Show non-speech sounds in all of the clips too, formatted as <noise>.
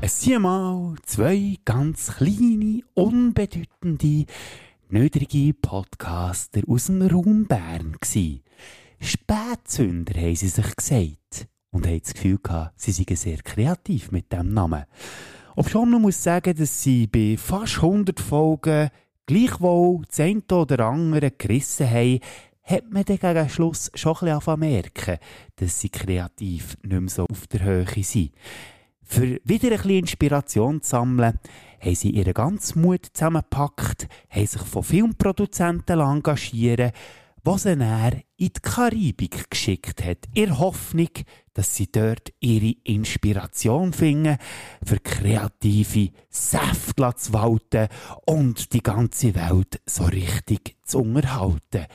Es sind mal zwei ganz kleine, unbedeutende, niedrige Podcaster aus dem Raum Bern. Spätzünder haben sie sich gesagt und haben das Gefühl gehabt, sie seien sehr kreativ mit dem Namen. Ob schon man muss sagen, dass sie bei fast 100 Folgen gleichwohl eine oder andere gerissen haben, hat man dann gegen Schluss schon ein bisschen merken, dass sie kreativ nicht mehr so auf der Höhe sind. Für wieder ein bisschen Inspiration zu sammeln, haben sie ihren ganzen Mut zusammengepackt, haben sich von Filmproduzenten engagieren was dann in die Karibik geschickt hat, in Hoffnung, dass sie dort ihre Inspiration finden, für kreative Säfte zu walten und die ganze Welt so richtig zu unterhalten.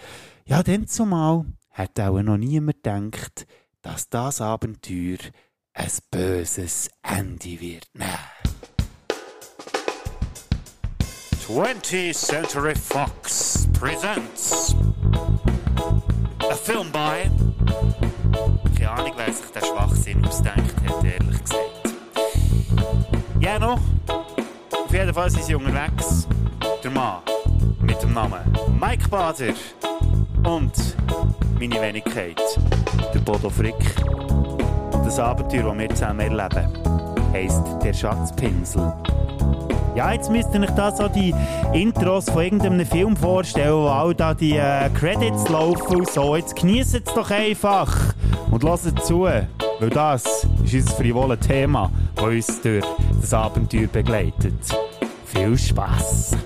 Ja, denn zumal hat auch noch niemand gedacht, dass das Abenteuer ein böses Ende wird nehmen. 20th Century Fox presents a film by. Keine Ahnung, wer sich der Schwachsinn ausdenkt hat, ehrlich gesagt. Ja, noch. Auf jeden Fall sind sie unterwegs. Der Mann mit dem Namen Mike Bader und meine Wenigkeit, der Bodo Frick. Und das Abenteuer, das wir zusammen erleben, heisst der Schatzpinsel. Ja, jetzt müsst ihr euch da so die Intros von irgendeinem Film vorstellen, wo all da die äh, Credits laufen und so. Jetzt genießt es doch einfach und lasst zu, weil das ist unser frivoles Thema, das uns durch das Abenteuer begleitet. Viel Spaß!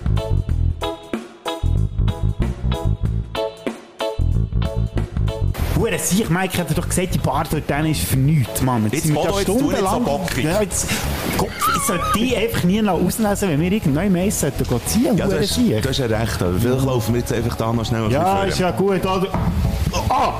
Hure Sieg, Mike hat doch gesagt, die Bar dort ist für nichts, Mann. Jetzt sind wir da jetzt stundenlang-. Ja, jetzt, Gott, ich soll die einfach nie noch auslesen, wenn wir irgendwann mehr sollten ziehen, Ja, Hure du hast, Sieg. du hast ja recht, aber vielleicht laufen wir jetzt einfach da noch schnell ein Ja, ist ja gut. Also, ah,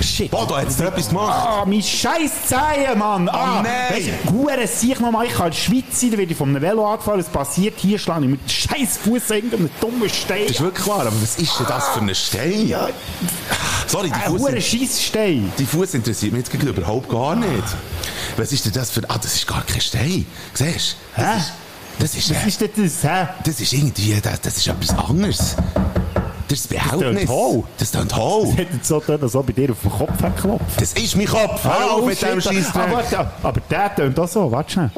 shit. Bodo, hat dir etwas gemacht? Ah, mein scheiß Zehen, Mann! Ah, Oh, nein. Weisst du, Hure sicher noch mal, ich kann in der Schweiz sein, da werde ich von einem Velo angefahren, es passiert hier, schlage ich mit dem scheiß Fuß irgendeinem dummen Stein. Das ist wirklich klar, aber was ist denn das für ein Stein? Ja, Sorry, die ein Fuß, hure Scheissstein. die Fuß interessiert mich jetzt überhaupt gar nicht. Was ist denn das für... Ah, das ist gar kein Stein. Siehst du? Hä? Das ist... Was ist denn das, hä? Das ist irgendwie... Das, das ist etwas anderes. Das ist das Behältnis. tönt. Das tönt hohl. Hat jetzt so getan, als ob bei dir auf den Kopf geklopft. Das ist mein Kopf. Hör auf mit dem Ah, Scheissdreck. warte, aber der tönt auch so, warte schnell.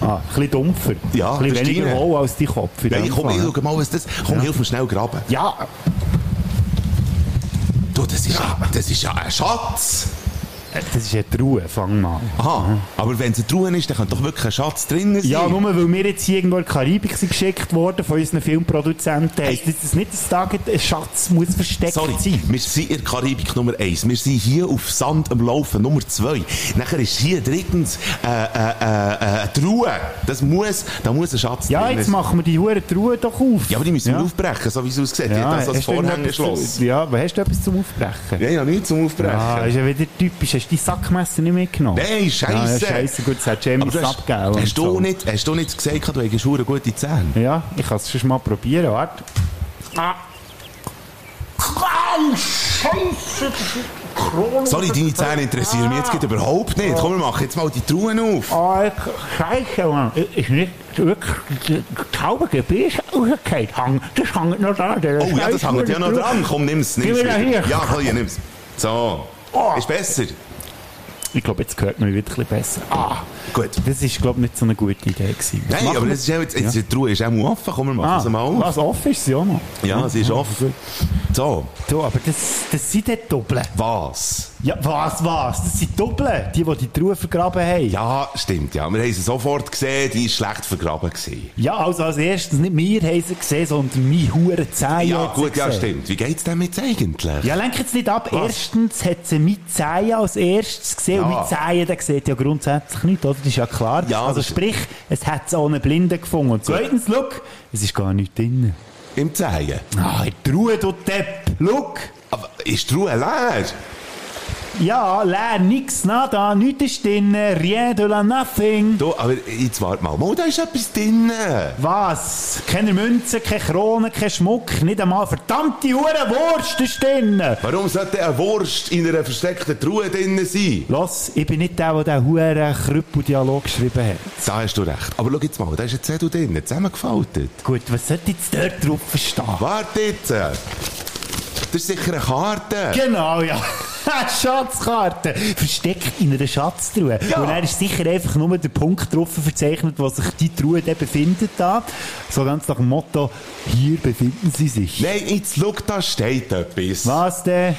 Ah, ein bisschen dumpfer. Ja, ein bisschen das ist weniger hohl als dein Kopf. Ja, ich komm, ich ja. schau mal, was das... Komm, hilf mir schnell graben. Ja, Du, das ist ja, das ist ja ein Schatz. Das ist eine Truhe, fang mal. Aha, aber wenn es eine Truhe ist, dann könnte doch wirklich ein Schatz drin sein. Ja, nur weil wir jetzt hier irgendwo in die Karibik sind geschickt worden von unseren Filmproduzenten, heisst das das nicht, dass da ein Schatz muss versteckt Sorry, sein wir sind in der Karibik Nummer 1. Wir sind hier auf Sand am Laufen Nummer 2. Nachher ist hier drittens äh, äh, äh, äh, eine Truhe. Das muss, da muss ein Schatz Ja, drin jetzt sein. machen wir die hure Truhe doch auf. Ja, aber die müssen ja. wir aufbrechen, so wie es aussieht. Ja, das als Vorhängeschloss. Ja, aber hast du etwas zum Aufbrechen? Ja, ja, nicht zum Aufbrechen. Ah, ist ja wieder typisch. Hast du die Sackmesser nicht mitgenommen? Nein, scheisse. Ja, scheisse. Gut, das hat Jamie hast, abgegeben. hast, du so. nicht, hast du nicht gesagt, du hättest hure gute Zähne? Ja, ich kann es schon mal probieren. Warte. Ah. Au, Scheiße! Sorry, deine Zähne interessieren mich jetzt gerade überhaupt nicht. Komm, wir machen jetzt mal die Truhen auf. Ah, Scheiße, Mann. Ist nicht wirklich die Taube Gebirge rausgefallen? Das hängt noch dran. der Oh ja, das hängt ja noch dran. Komm, nimm's. nimm's. Ja, komm, hier, nimm's. So. Oh. Ist besser. Ich glaube, jetzt hört man mich wieder ein bisschen besser. Ah, Gut. das ist, glaube ich, nicht so eine gute Idee gewesen. Was Nein, aber das ist auch jetzt, jetzt die Truhe ist auch mal offen. Komm, wir machen sie mal Ah, auf. was offen ist sie auch noch. Ja, sie ist offen. So. Du, aber das, das sind die Doppeln. Was? Ja, was, was? Das sind Doppeln, die, die die Truhe vergraben haben. Ja, stimmt, ja. Wir haben sie sofort gesehen, die ist schlecht vergraben gewesen. Ja, also als erstes nicht wir haben sie gesehen, sondern mein hure Zehen Ja, gut, ja, stimmt. Wie geht's denn mit eigentlich? Ja, lenk jetzt nicht ab. Was? Erstens hat sie mit Zehen als erstes gesehen. Und mit Zehen, der sieht ja grundsätzlich nicht, oder? Das ist ja klar. Ja, also sprich, es hat es ohne Blinden gefunden. Und zweitens, look, es ist gar nichts drin. Im Zehen. Ah, in die Ruhe, du Depp. Look. Aber ist die Truhe leer? Ja, leer, nix, nada, nichts ist drin, rien de la nothing. Du, aber jetzt warte mal. Mal, da ist etwas drin. Was? Keine Münzen, keine Krone, kein Schmuck, nicht einmal verdammte Hure Wurst ist drin. Warum sollte eine Wurst in einer versteckten Truhe drin sein? Los, ich bin nicht der, der diesen Huren Krüppel-Dialog geschrieben hat. Da hast du recht. Aber schau jetzt mal, da ist ein Zettel drin, zusammengefaltet. Gut, was sollte jetzt dort drauf stehen? Warte jetzt. Das ist sicher eine Karte. Genau, ja. <laughs> Schatzkarte. Versteckt in einer Schatztruhe. Ja. Und dann ist sicher einfach nur der Punkt drauf verzeichnet, wo sich die Truhe dann befindet. Da. So ganz nach dem Motto, hier befinden sie sich. Nein, jetzt schau, da steht etwas. Was denn?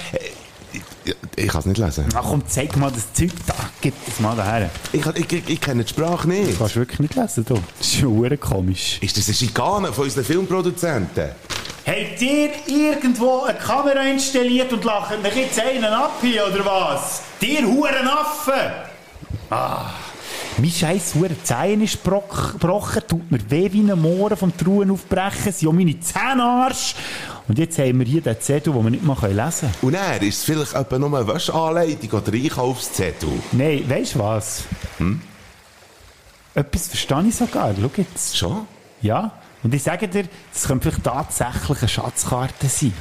Ich, ich kann es nicht lesen. Ach komm, zeig mal das Zeug da. Gib das mal daher. Ich, ich, ich, ich kenne die Sprache nicht. Du kannst wirklich nicht lesen, du. Das ist schon komisch. Ist das eine Schikane von unseren Filmproduzenten? Habt ihr irgendwo eine Kamera installiert und lacht mich jetzt einen ab hier, oder was? Dir Hurenaffen! Ah, mein scheiß Huren Zehen ist gebrochen, tut mir weh wie ein Mohren vom Truhen aufbrechen, sind auch meine Zähne Arsch. Und jetzt haben wir hier den Zettel, den wir nicht mal lesen können. Und er ist es vielleicht etwa nur eine Wäscheanleitung oder Einkaufszettel? Nein, weißt du was? Hm? Etwas verstehe ich sogar, schau jetzt. Schon? Ja, und ich sage dir, das könnte vielleicht tatsächlich eine Schatzkarte sein.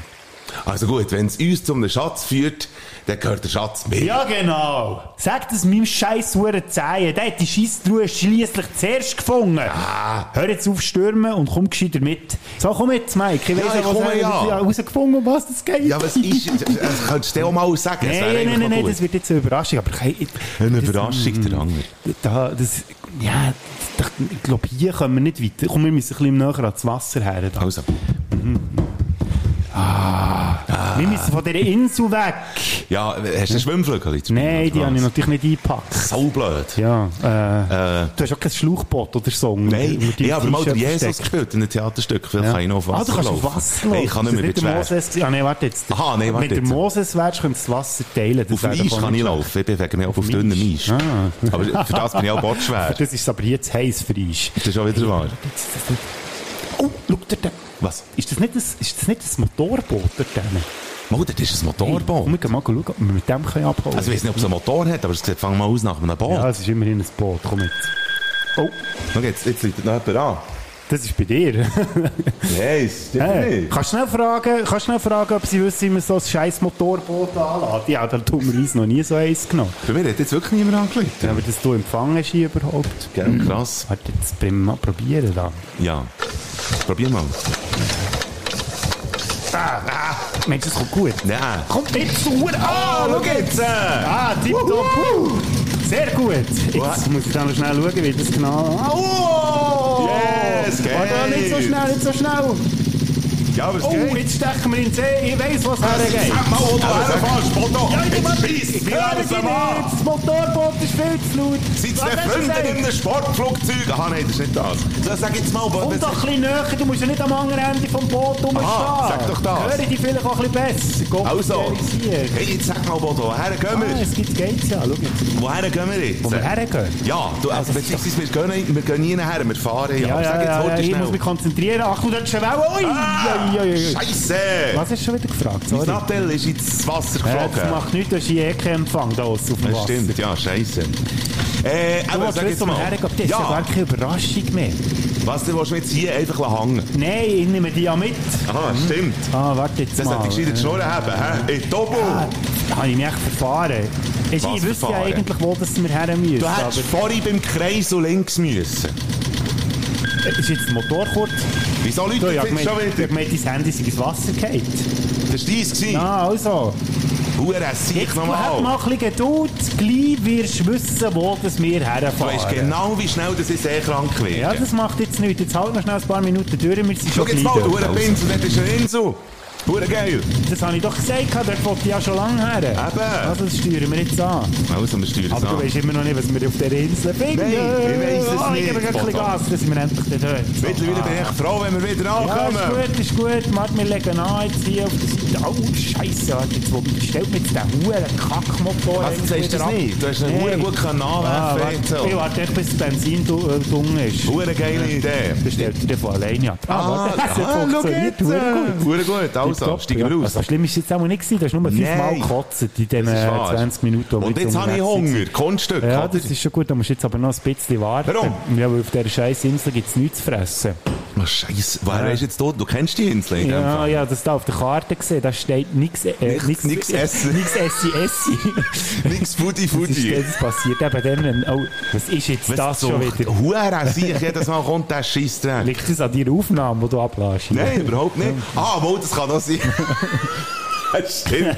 Also gut, wenn es uns zum Schatz führt, dann gehört der Schatz mir. Ja, genau. Sag das meinem scheiß Huren Zehen. Der hat die Scheisstruhe schliesslich zuerst gefunden. Ah. Hör jetzt auf stürmen und komm gescheiter mit. So, komm mit, Mike. Ich Ja, weiss ich was komme, ja. herausgefunden, was das geht. Ja, was ist, das könntest du dir auch mal sagen. Nein, nein, nein, nein, das wird jetzt eine Überraschung. Aber ich, ich, Eine das- Überraschung, der Anger. Da, das, ja, das, ich glaube, hier kommen wir nicht weiter. Komm, wir müssen ein bisschen näher ans Wasser her. Da. Also, Wir müssen von dieser Insel weg. ja, hast du einen Schwimmflügel? Nein, die habe ich natürlich nicht eingepackt. So blöd. Ja, äh, Äh, du hast auch kein Schlauchboot oder so. Nein, ich habe mal den Jesus gespielt in einem Theaterstück. Vielleicht Ja. kann ich noch auf ah, Wasser du kannst laufen. auf Wasser Nein, ich kann nicht mehr, bin schwer. der Moses? Ah, nein, warte jetzt. Aha, nein, warte Wenn der jetzt. Moses wärst, könntest du das Wasser teilen. Das Auf Eis kann ich laufen. Ich bewege mich auch auf dünnem Eis. Ah. Aber für das bin ich auch <laughs> bordschwer. Das ist aber jetzt heiß für Eis. Das ist auch wieder wahr. Oh, schau dir da. Was? Ist das nicht das, ist das, nicht das Motorboot dort drinnen? Oh, das ist ein Motorboot. Komm, wir mal schauen, ob wir mit dem können abholen Also ich weiß nicht, ob es einen Motor hat, aber es sieht, fang mal aus nach einem Boot. Ja, es ist immerhin ein Boot. Komm jetzt. Oh, Schau jetzt, jetzt liegt noch jemand an. das ist bei dir. Nein, es stimmt Hey, kannst du schnell fragen, kannst du schnell fragen, ob sie wissen, wie man so ein scheiß Motorboot anlässt? Ja, da tun wir uns noch nie so eins genommen. Bei mir hat jetzt wirklich niemand angelegt. Ja, aber dass du empfangen hast hier überhaupt. Gell, krass. Warte, jetzt mal probieren da. Ja. Probier mal. Ah, Mensch, das kommt gut. Nein. Kommt jetzt zu Ah, schau jetzt! Ah, tipptopp. Sehr gut. Jetzt muss ich dann noch schnell schauen, wie das genau... Oh! Yes, geil. Warte, nicht so schnell, nicht so schnell. Ja, aber es Oh, geht. jetzt stechen wir in den See. Ich weiss, was hergeht. Sag mal, wo du herfährst, Foto. Ja, ich Jetzt ich wir dich es nicht. Das Motorboot ist viel zu laut. Ihr hast du Freunde in einem Sportflugzeug? Aha, nein, das ist nicht das. So, sag jetzt mal, wo... Komm doch ein bisschen näher, du musst ja nicht am anderen Ende vom Boot rumstehen. Aha, sag doch das. Höre dich vielleicht auch ein bisschen besser. Gott, Also, hey, jetzt sag mal, Bodo, woher gehen Ah, wir? es gibt Gates, ja, schau jetzt. Woher gehen wir jetzt? Wo wir hergehen? Ja, du, also beziehungsweise wir gehen, wir gehen nie nachher, wir fahren ja. Ja, ja, sag jetzt, ja, ja, ich muss mich konzentrieren. Achtung, dort ist eine Ah. Scheisse! Was hast du schon wieder gefragt? Mein Sorry. Nattel ist ins Wasser Ja, geflogen. das macht nichts, du hast eh keinen Empfang da aussen auf dem Das Wasser. stimmt, ja, scheisse. Äh, aber sag jetzt mal. hergehen, das ist ja gar Ja, keine Überraschung mehr. was, du willst jetzt hier einfach hängen? Nein, ich nehme die ja mit. Aha, stimmt. Ah, warte jetzt Das mal. hätte ich gescheiter die Schnurren haben, hä? In Tobo! Da habe ich mich echt verfahren. Ich, Was ich wüsste ja eigentlich, wo das wir her müssen. Du hättest vorhin beim Kreis und links müssen. Ist jetzt der Motor kurz? Wieso Leute Du, ich habe gemeint, schon dein Handy ist ins Wasser gefallen. Das war deins gewesen. Ah, also. Jetzt hab nochmal. mal ein bisschen Geduld. Gleich wirst du wissen, wo das wir Du herfahren. weißt genau, wie schnell das ich sehr krank werde. Ja, das macht jetzt nichts. Jetzt halt noch schnell ein paar Minuten durch. Wir sind Schau schon jetzt mal, du Pinsel, das ist eine Insel. Hure geil. Das habe ich doch gesagt, dort wollte ich ja schon lange her. Eben. Also das steuern wir jetzt an. Also, wir steuern es Aber du weißt immer noch nicht, was wir auf dieser Insel finden. Nein, ich weiss es oh, nicht, Ich gebe ein bisschen. Gas, dann sind wir endlich dort. Mittlerweile bin ich froh, wenn wir wieder Ja, ankommen. ist gut, ist gut. Warte, wir legen an jetzt hier auf der Seite. Oh, Scheiße, warte, jetzt, wo stellt mir jetzt den huren Kackmotor Was, endlich sagst du das ab? nicht? Du hast einen Nein. Hure gut können Ah, anwerfen jetzt. ich warte echt, bis das Benzin du- äh, ist. Hure geile Idee. Das stellt er dann von alleine ab. Ah, warte, das hat ah, funktioniert. Hure gut. Hure gut. Also, steigen wir aus. Also, schlimm ist es jetzt auch nicht gewesen. Du hast nur fünfmal gekotzt in diesen Das ist wahr. 20 Minuten. Und jetzt habe ich Hunger. Kunststück, Ja, das ist schon gut. Da musst du jetzt aber noch ein bisschen warten. Warum? Ja, weil auf dieser scheiß Insel gibt es nichts zu fressen. Oh, Scheiße, woher ist jetzt dort? Du kennst die Insel in Ja, Fall. ja, das da auf der Karte gesehen. Da steht nichts. Äh, Nichts- nix, nix essen. Nichts essi essi. Nix Foodie, <laughs> Das, ist, Foodie. das passiert eben dann, oh, was ist jetzt das schon wieder? Sehe ich jedes Mal kommt der Scheissdreck. Liegt das an deiner Aufnahme, die du ablässt? Nein, überhaupt nicht. Ah, wohl, das kann auch sein. <laughs> stimmt,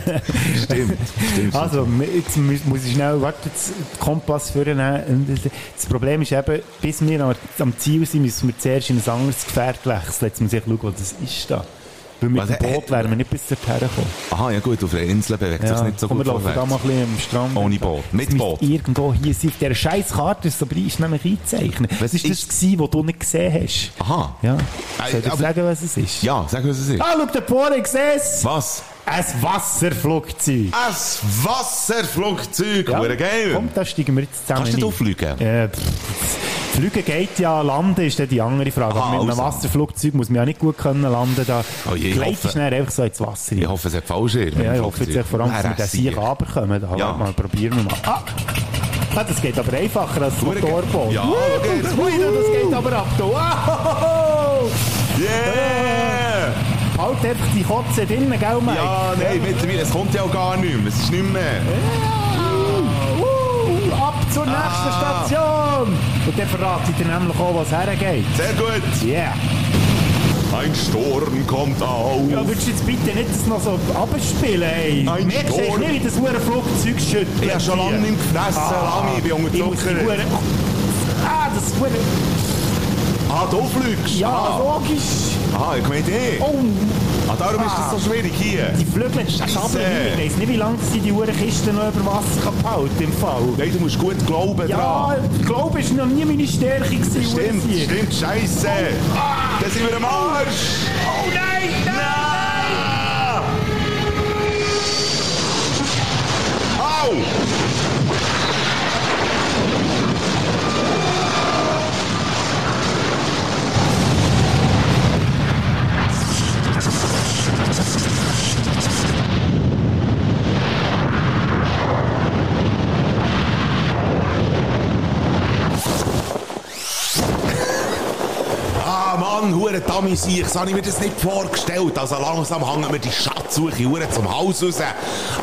stimmt, stimmt. Also, jetzt mu- muss ich schnell warte, jetzt den Kompass. Und Das Problem ist eben, bis wir am- Ziel sind, müssen wir zuerst in ein anderes Gefährt wechseln. Jetzt muss ich schauen, wo das ist da. Weil mit Was, dem äh, Boot wären wir nicht bis dorthin gekommen. Aha, ja gut, auf der Insel bewegt sich nicht so komm, gut wir laufen da mal ein bisschen am Strand. Ohne Boot. Mit Boot. irgendwo hier sein. Dieser scheiß Karte ist aber ist nämlich eingezeichnet. Was ist das gewesen, was du nicht gesehen hast? Aha. Ja. Äh, Soll ich aber- sagen, was es ist? Ja, sag, was es ist. Ah, schau, der Pole, ich es! Was? Ein Wasserflugzeug. Ein Wasserflugzeug, ja. geil. Komm, da steigen wir jetzt zusammen Kannst du da fliegen? Äh, pff, Fliegen geht ja, landen ist dann die andere Frage. Aha, mit einem also. Wasserflugzeug muss man ja nicht gut können landen. Da Oh je, ich gleitest hoffe- einfach so ins Wasser. Ich rein. hoffe, es hat Fallschirm. Ja, ich hoffe jetzt vor allem, dass wir den Sieg runterkommen. Da Ja. mal, probieren wir mal. Ah. Ah, das geht aber einfacher als das Motorboot. Ja, Wuhu, schau jetzt. Ui, das geht aber ab. Ah, Yeah! Halt einfach die Kotze drinnen, gell, Mike? Ja, nein, mittlerweile, es kommt ja auch gar nicht mehr. Es ist nicht mehr. Uh, ab zur nächsten Ah. Station! Und dann verrate ich dir nämlich auch, was hergeht. Sehr gut. Yeah. Ein Sturm kommt auf. Ja, würdest du jetzt bitte nicht das noch so abspielen, ey? Ein Merkst Sturm. nicht, wie das hure Flugzeug schüttelt? Ich habe schon lange nicht gefressen, lange, ich bin unterzuckert. hure... Ah, das hure... Ah, du fliegst? Ja, Ah, logisch. Ah ich meine eh. Oh, Ah, darum ist das so schwierig hier. die Flügel Scheisse. krabbeln hin. Ich weiss nicht, wie lange sie die hure Kiste noch über Wasser behalten im Fall. Nein, du musst gut glauben Ja, dran. ich glaube, es war noch nie meine Stärke. gewesen, Stimmt, stimmt, scheiße. Da sind wir am Arsch. Mann, hure Dummy sich, so habe ich mir das nicht vorgestellt. Also langsam hängen wir die Schatzsuche hure zum Haus raus.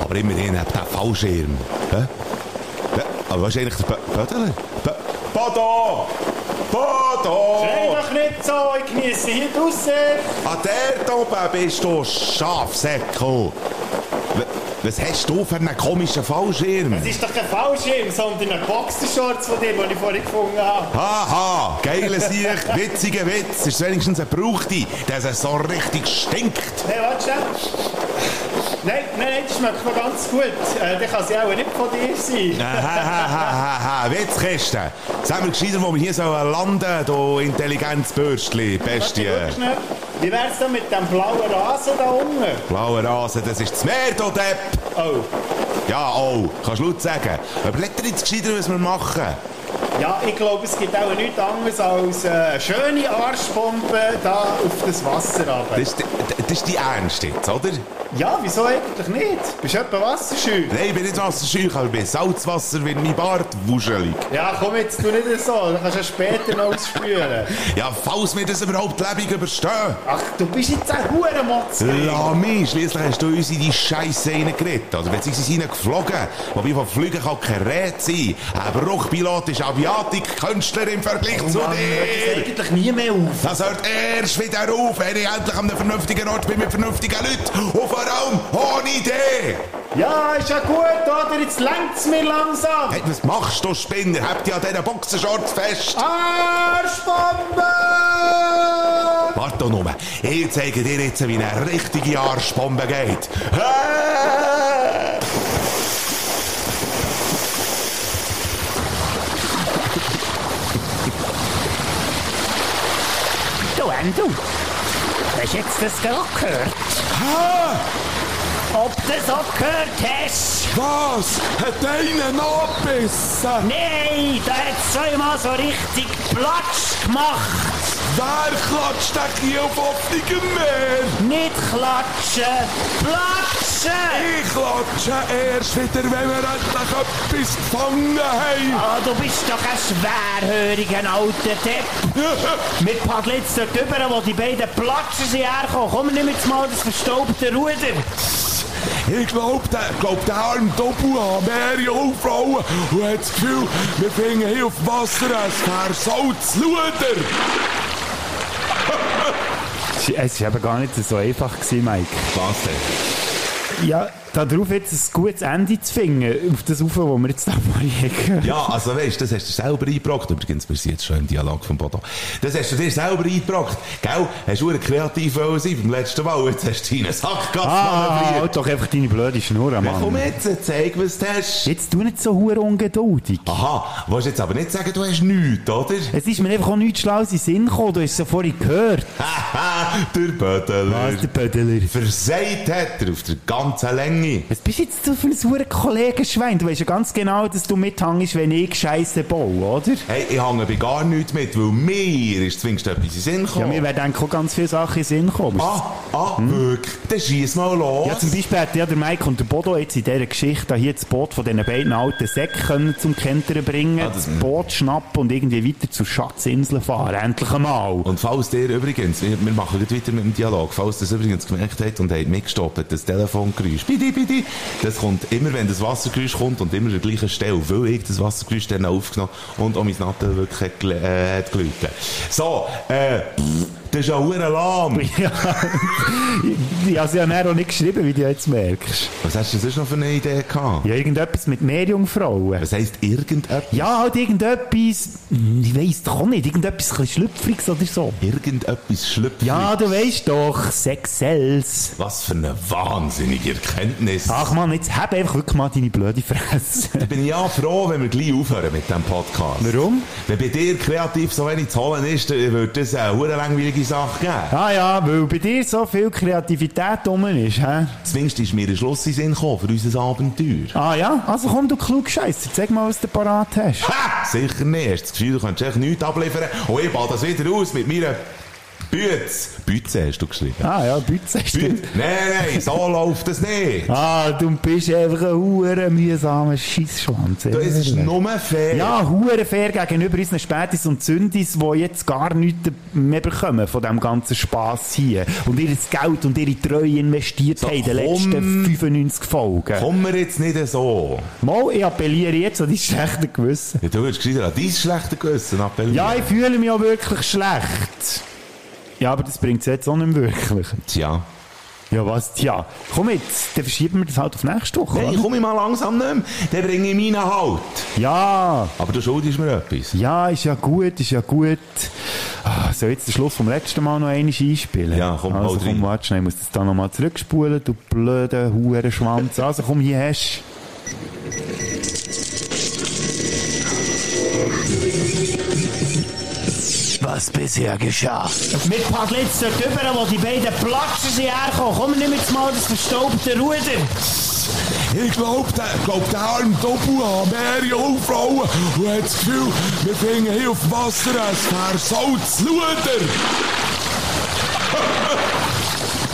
Aber immerhin hat der Fallschirm. Hä? Ja, aber was ist eigentlich der Bö- Bödler? Bö- Bodo! Bodo! Sei doch nicht so, ich genieße hier draussen. An der oben bist du Schafsäckel. Was hast du für einen komischen Fallschirm? Das ist doch kein Fallschirm, sondern ein Boxershorts von dir, den ich vorhin gefunden habe. Haha, geiler Sieg, witziger Witz. Ist wenigstens ein Brauchte, der so richtig stinkt. Hey, warte. Nein, nein, nein, das schmeckt noch ganz gut. Äh, der kann sie auch nicht von dir sein. Hahaha, Witzkiste. Sag mir gescheiter, wo wir hier sollen landen, du Intelligenzbürstli, Bestie. Warte. Wie wär's denn mit dem blauen Rasen da unten? Blauer Rasen, das ist das Meer, du Depp. Oh. Ja, oh, kannst du laut sagen. Überleg dir jetzt gescheiter, was wir machen. Ja, ich glaube, es gibt auch nichts anderes als äh, eine schöne Arschpumpe da auf das Wasser runter. Das ist, die- das ist die Ernst jetzt, oder? Ja, wieso eigentlich nicht? Bist du etwa wasserscheu? Nein, ich bin nicht wasserscheu, aber bei Salzwasser wird mein Bart wuschelig. Ja, komm jetzt, tu nicht so. Dann kannst du ja später noch ausspülen. <laughs> Ja, falls wir das überhaupt lebendig überstehen. Ach, du bist jetzt ein Hurenmotz. Lass mich, schliesslich hast du uns in die Scheiße reingeritten, oder beziehungsweise reingeflogen. Wobei von Flügen kann kein Rät sein. Ein Bruchpilot ist Aviatik-Künstler im Vergleich zu Mann, hört das dir. eigentlich nie mehr auf. Das hört erst wieder auf, wenn ich endlich an einem vernünftigen Ort bin mit vernünftigen Leuten. Und vor allem ohne Idee. Ja, ist ja gut, oder? Jetzt längt's mir langsam. Hey, was machst du, Spinner? Habt ihr an diesen Boxershorts fest? Arschbombe! Warte nur, ich zeige dir jetzt, wie eine richtige Arschbombe geht. Ah! Du, Endo, hast du jetzt das gehört? Ah! Ob du das auch gehört hast? Was? Hat einer abgebissen? Nein, der hat zweimal so richtig Platsch gemacht. Klatscht denn hier auf offenem Meer? Nicht klatschen, platschen! Ich klatsche erst wieder, wenn wir endlich etwas gefangen haben. Ah, du bist doch ein schwerhöriger alter Depp. Wir <laughs> paddeln jetzt dort drüber, wo die beiden Platschen sind herkommen. Komm, nimm jetzt mal das verstaubte Ruder. Ich glaub, der, glaub, der arme Doppel hat mehr Jungfrauen und hat das Gefühl, wir finden hier auf Wasser ein versautes Luder. Es war eben gar nicht so einfach, gewesen, Mike. Was denn? Ja, darauf jetzt ein gutes Ende zu finden, auf das Rauf, wo wir jetzt da mal Ja, also weißt du, das hast du selber eingebracht. Übrigens, wir sind jetzt schon im Dialog von Bodo. Das hast du dir selber eingebracht. Gell? Hast du kreativ wollen sein beim letzten Mal. Jetzt hast du deinen Sack Ah, halt doch einfach deine blöde Schnur, Ja, komm Mann. jetzt, zeig, was du hast. Jetzt tu nicht so hure ungeduldig. Aha, willst du jetzt aber nicht sagen, du hast nichts, oder? Es ist mir einfach auch nichts Schlaues in Sinn gekommen, du hast es ja vorhin gehört. Haha, <laughs> der Bödeler. der Bödeler? Versagt hat er auf der ganzen Länge. Was bist jetzt du für ein hure Kollegenschwein? Du weißt ja ganz genau, dass du mithängst, wenn ich Scheiße baue, oder? Hey, ich hänge bei gar nichts mit, weil mir ist zwingend etwas in Sinn Ja, gekommen. mir werden auch ganz viele Sachen in Sinn kommen. ah, ah, wirklich? Dann schieß mal los. Ja, zum Beispiel hat ja der Mike und der Bodo jetzt in dieser Geschichte hier das Boot von diesen beiden alten Säcken zum Kentern bringen, Ah, das- das Boot schnappen und irgendwie weiter zur Schatzinsel fahren. Endlich einmal. Und falls der übrigens, wir, wir machen gleich weiter mit dem Dialog, falls das übrigens gemerkt hat und hat mitgestoppt, das Telefongeräusch, bidi, bidi, das kommt immer, wenn das Wassergeräusch kommt und immer an der gleichen Stelle, weil ich das Wassergeräusch dann aufgenommen und auch mein Nattel wirklich äh, hat geläutet. So, äh, pff, das ist ja hure lahm. <laughs> Ja, ich habe es ja nachher auch nicht geschrieben, wie du jetzt merkst. Was hast du sonst noch für eine Idee gehabt? Ja, irgendetwas mit Meerjungfrauen. Was heisst irgendetwas? Ja, halt irgendetwas, hm, ich weiss doch auch nicht, irgendetwas ein Schlüpfriges oder so. Irgendetwas schlüpft. Ja, du weißt doch, Sex sells. Was für eine wahnsinnige Erkenntnis. Ach man, jetzt hab einfach wirklich mal deine blöde Fresse. Da bin ich ja froh, wenn wir gleich aufhören mit diesem Podcast. Warum? Wenn bei dir kreativ so wenig zu holen ist, dann würde das eine hure langweilige Sache geben. Ah ja, weil bei dir so viel Kreativität rum ist, hä? Zumindest ist mir ein Schluss in Sinn gekommen für unser Abenteuer. Ah ja, also komm du klug Scheiße, zeig mal, was du parat hast. Ha! Sicher nicht. Hast du das Gefühl, du könntest echt nichts abliefern? Und ich baue das wieder aus mit meiner Bütze. Bütze hast du geschrieben. Ah ja, Bütze hast. Nein, nein, so läuft das nicht. Ah, du bist einfach ein hure mühsamer Scheissschwanz. Das ist nur fair. Ja, hure fair gegenüber unseren Spätis und Sündis, die jetzt gar nichts mehr bekommen von diesem ganzen Spass hier. Und ihr Geld und ihre Treue investiert So, haben in den letzten 95 Folgen. Kommen wir jetzt nicht so. Mal, ich appelliere jetzt an dein schlechte Gewissen. Ja, du würdest gesagt, an dein schlechte Gewissen appellieren. Ja, ich fühle mich auch wirklich schlecht. Ja, aber das bringt es jetzt auch nicht wirklich. Tja. Ja, was? Tja. Komm jetzt, dann verschieben wir das halt auf nächste Woche. Oder? komm ich mal langsam nicht mehr. Dann bringe ich meinen halt. Ja, Aber du schuldest mir etwas. ja, ist ja gut, ist ja gut. Ah, soll jetzt den Schluss vom letzten Mal noch einmal einspielen? Ja, komm, also, hau komm, rein. warte schnell, ich muss das da nochmal zurückspulen, du blöder Hurenschwanz. Also komm, hier hast Was bisher geschah. Mit Padlitz dort drüber, wo die beiden Platschen sind herkommen. Komm, nimm jetzt mal das verstaubte Ruder. Ich glaub, der, glaub, der arme Doppel hat mehr Jungfrauen und hat das Gefühl, wir finden hier auf dem Wasser ein versautes Luder.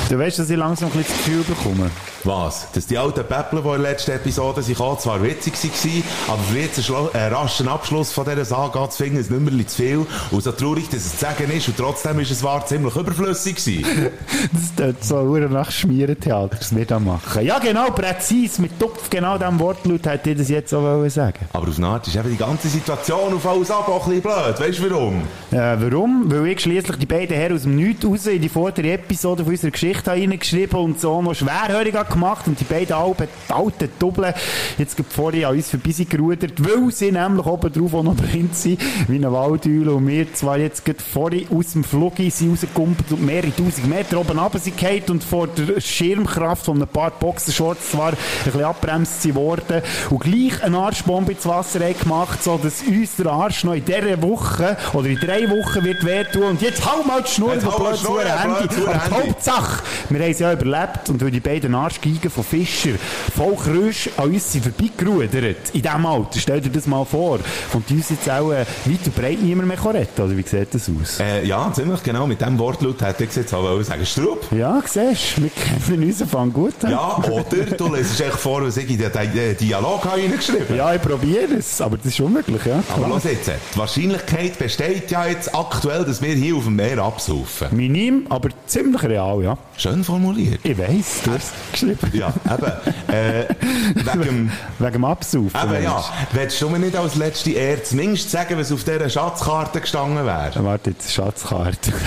Du weißt, dass ich langsam ein bisschen das Gefühl bekomme. Was? Dass die alten Päppler, die in der letzten Episode sich auch zwar witzig waren, aber für jetzt einen äh, raschen Abschluss von dieser Saga zu finden, ist nicht mehr zu viel. Und so traurig, dass es zu sagen ist, und trotzdem ist es wahr ziemlich überflüssig gewesen. <laughs> Das tut so hure nach Schmierentheater, das wir da machen. Ja, genau, präzise, mit Tupf, genau diesem Wortlaut hätte ich das jetzt auch wollen sagen. Aber auf eine Art ist eben die ganze Situation auf alles ab auch ein bisschen blöd. Weißt du warum? Äh, warum? Weil ich schließlich die beiden Herren aus dem Nichts raus in die vordere Episode von unserer Geschichte habe reingeschrieben und so noch schwerhörig habe gemacht und die beiden alten, alten Doppeln jetzt gerade vorhin an uns vorbei sind gerudert, weil sie nämlich oben drauf auch noch blind sind, wie eine Waldeule und wir zwar jetzt gerade vorhin aus dem Flug sind rausgekumpelt und mehrere tausend Meter oben runter sind und vor der Schirmkraft von ein paar Boxershorts zwar ein bisschen abbremst worden und gleich eine Arschbombe ins Wasser gemacht, so dass uns der Arsch noch in dieser Woche oder in drei Wochen wird wehtun und jetzt hau mal die Schnur, Jetzt du hau mal die Schnur, Handy. die Handy. Hauptsache, wir haben es ja überlebt und weil die beiden Arsch Lastwagen von Fischer voll Krüsch an uns sind vorbeigerudert. In diesem Alter. Stell dir das mal vor. Und uns jetzt auch äh, weit und breit niemand mehr retten Oder wie sieht das aus? Äh, ja, ziemlich genau. Mit diesem Wortlaut hätte ich jetzt auch sagen, Strupp. Ja, siehst du, wir kennen uns Anfang gut. he? Ja, oder du lässt echt vor, was ich in den den Dialog habe reingeschrieben Ja, ich probiere es, aber das ist unmöglich, ja. Aber los jetzt, die Wahrscheinlichkeit besteht ja jetzt aktuell, dass wir hier auf dem Meer absaufen. Minim, aber ziemlich real, ja. Schön formuliert. Ich weiss, du hast geschrieben. Ja, eben. Äh, <laughs> wegen dem... Wegen dem Absaufen. Eben, ja. Willst du mir nicht als letzte Ehre zumindest sagen, was auf dieser Schatzkarte gestanden wäre? du. Warte, jetzt Schatzkarte. <laughs>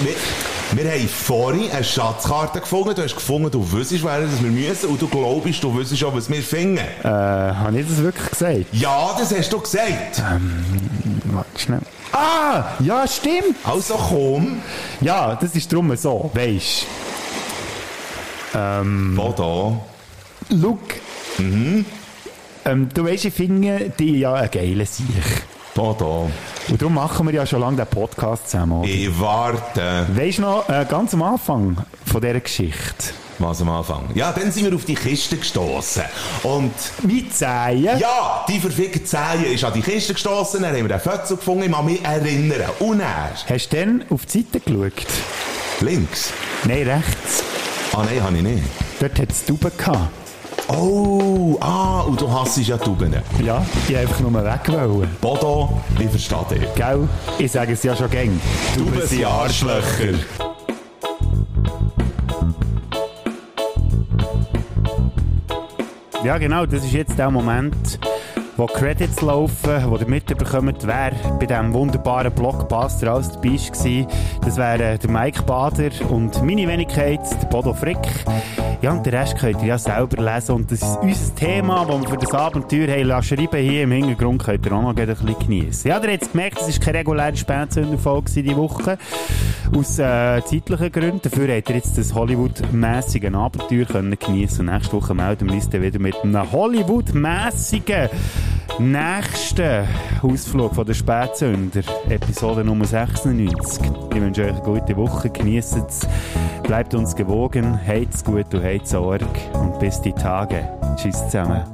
Wir, wir haben vorhin eine Schatzkarte gefunden. Du hast gefunden, du wüsstest, wer das wir müssen. Und du glaubst, du wüsstest auch, was wir finden. äh, habe ich das wirklich gesagt? Ja, das hast du gesagt. Warte schnell. Ah, ja, stimmt. Also komm. Ja, das ist drum so, weisst Bodo. Look. Ähm, du weisst, ich finde die ja ein geiler Sieg. Bodo. Und darum machen wir ja schon lange den Podcast zusammen. Oder? Ich warte. Weisst du noch, äh, ganz am Anfang von dieser Geschichte, Was am Anfang? Ja, dann sind wir auf die Kiste gestoßen. Und mit Zehen, ja, die verfickte Zehe ist an die Kiste gestoßen. Dann haben wir den Fötzel gefunden. Ich kann mich erinnern. Und er. hast du dann auf die Seite geschaut? Links. Nein, rechts. Ah, nein, habe ich nicht. Dort hat es Tauben gehabt. Oh, ah, und du hasst ja Tauben. Ja, die einfach nur weg wollen. Bodo, ich verstehe dich. Gell? Ich sage es ja schon gäng. Tauben sind Arschlöcher. Ja, genau, das ist jetzt der Moment, wo Credits laufen, wo ihr mitbekommt, wer bei diesem wunderbaren Blockbuster alles dabei war. Das wären der Mike Bader und meine Wenigkeit, der Bodo Frick. Ja, und den Rest könnt ihr ja selber lesen. Und das ist unser Thema, das wir für das Abenteuer haben schreiben. Hier im Hintergrund könnt ihr auch noch ein bisschen geniessen. Ja, ihr habt es gemerkt, es war keine reguläre Spätzünderfolge diese Woche. Aus äh, zeitlichen Gründen. Dafür habt ihr jetzt das Hollywood-mässige Abenteuer können geniessen. Und nächste Woche melden wir uns dann wieder mit einem Hollywood-mässigen nächsten Ausflug von der Spätzünder. Episode Nummer 96. Ich wünsche euch eine gute Woche. Genießt es. Bleibt uns gewogen. Habt's gut und habt's Sorge. Und bis die Tage. Tschüss zusammen.